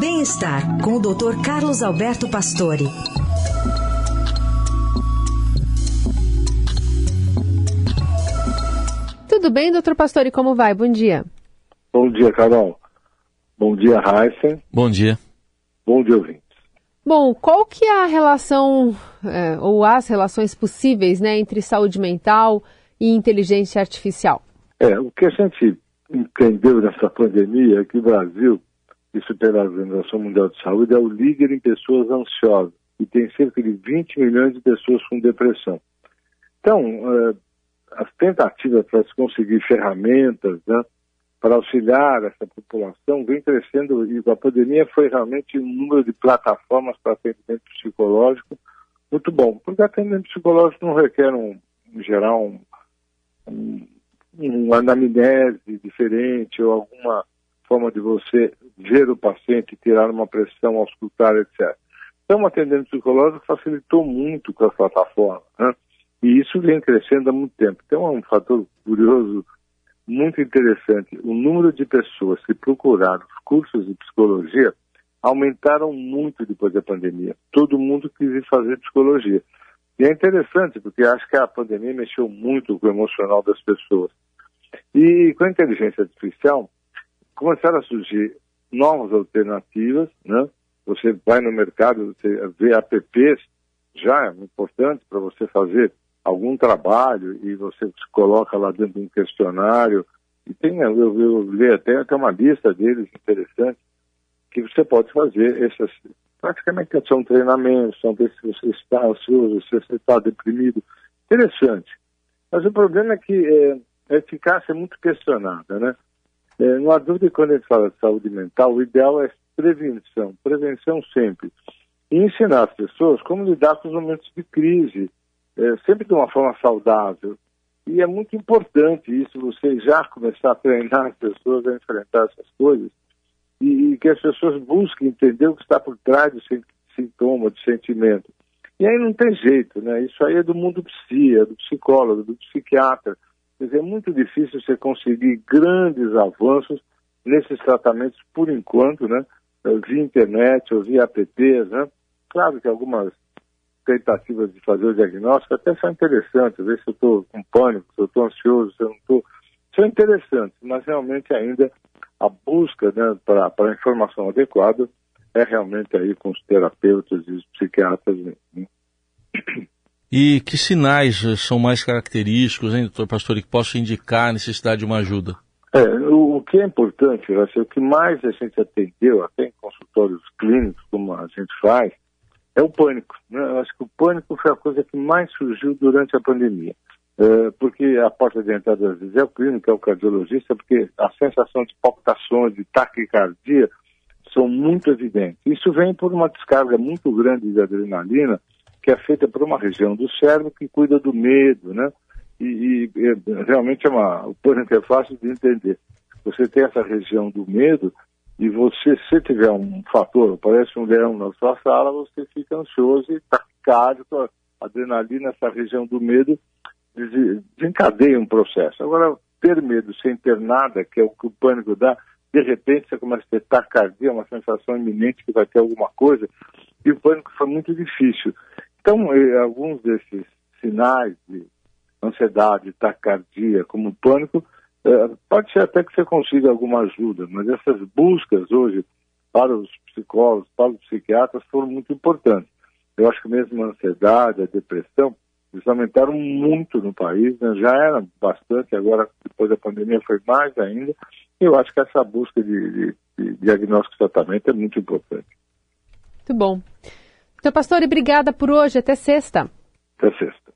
Bem-estar com o Dr. Carlos Alberto Pastore. Tudo bem, doutor Pastore? Como vai? Bom dia. Bom dia, Carol. Bom dia, Heisen. Bom dia. Bom dia, ouvintes. Bom, qual que é a relação, é, ou as relações possíveis, né, entre saúde mental e inteligência artificial? É, o que a gente entendeu nessa pandemia é que o Brasil, isso pela Organização Mundial de Saúde, é o líder em pessoas ansiosas e tem cerca de 20 milhões de pessoas com depressão. Então, uh, as tentativas para se conseguir ferramentas né, para auxiliar essa população vem crescendo e a pandemia foi realmente um número de plataformas para atendimento psicológico muito bom, porque atendimento psicológico não requer, um, em geral, um, um uma anamnese diferente ou alguma forma de você ver o paciente, tirar uma pressão, auscultar, etc. Então, o atendimento psicológico facilitou muito com a plataforma, né? e isso vem crescendo há muito tempo. Então, é um fator curioso, muito interessante. O número de pessoas que procuraram os cursos de psicologia aumentaram muito depois da pandemia. Todo mundo quis fazer psicologia. E é interessante, porque acho que a pandemia mexeu muito com o emocional das pessoas. E com a inteligência artificial, começaram a surgir novas alternativas, né? Você vai no mercado, você vê apps, já é importante para você fazer algum trabalho e você se coloca lá dentro de um questionário. E tem, eu, eu li até, até uma lista deles interessante, que você pode fazer essas, praticamente são treinamentos, são ver se você está ansioso, se você está deprimido. Interessante. Mas o problema é que é, a eficácia é muito questionada, né? É, não há dúvida que quando a gente fala de saúde mental, o ideal é prevenção, prevenção sempre. E ensinar as pessoas como lidar com os momentos de crise, é, sempre de uma forma saudável. E é muito importante isso, você já começar a treinar as pessoas a enfrentar essas coisas e, e que as pessoas busquem entender o que está por trás do sintoma, do sentimento. E aí não tem jeito, né? Isso aí é do mundo psi, é do psicólogo, do psiquiatra. Quer dizer, é muito difícil você conseguir grandes avanços nesses tratamentos por enquanto, né? Via internet ou via apps, né? Claro que algumas tentativas de fazer o diagnóstico até são interessantes, ver se eu estou com pânico, se eu estou ansioso, se eu não estou. São interessantes, mas realmente ainda a busca né, para a informação adequada é realmente aí com os terapeutas e os psiquiatras. Né? E que sinais eh, são mais característicos, hein, doutor Pastor, que possam indicar a necessidade de uma ajuda? É, o, que é importante, acho, o que mais a gente atendeu, até em consultórios clínicos, como a gente faz, é o pânico. Né? Eu acho que o pânico foi a coisa que mais surgiu durante a pandemia. É, porque a porta de entrada às vezes é o clínico, é o cardiologista, porque a sensação de palpitações, de taquicardia, são muito evidentes. Isso vem por uma descarga muito grande de adrenalina, que é feita por uma região do cérebro que cuida do medo, né? E, e, realmente é uma, o pânico é fácil de entender. Você tem essa região do medo e você, se tiver um fator, aparece um leão na sua sala, você fica ansioso e taquicárdico, adrenalina, essa região do medo desencadeia um processo. Agora, ter medo sem ter nada, que é o que o pânico dá, de repente você começa a ter taquicardia, uma sensação iminente que vai ter alguma coisa, e o pânico foi muito difícil. Então, alguns desses sinais de ansiedade, taquicardia, como pânico, eh, pode ser até que você consiga alguma ajuda, mas essas buscas hoje para os psicólogos, para os psiquiatras foram muito importantes. Eu acho que mesmo a ansiedade, a depressão, eles aumentaram muito no país, né? já era bastante, agora depois da pandemia foi mais ainda. Eu acho que essa busca de, de, de diagnóstico e tratamento é muito importante. Muito bom. Então, pastor, obrigada por hoje. Até sexta. Até sexta.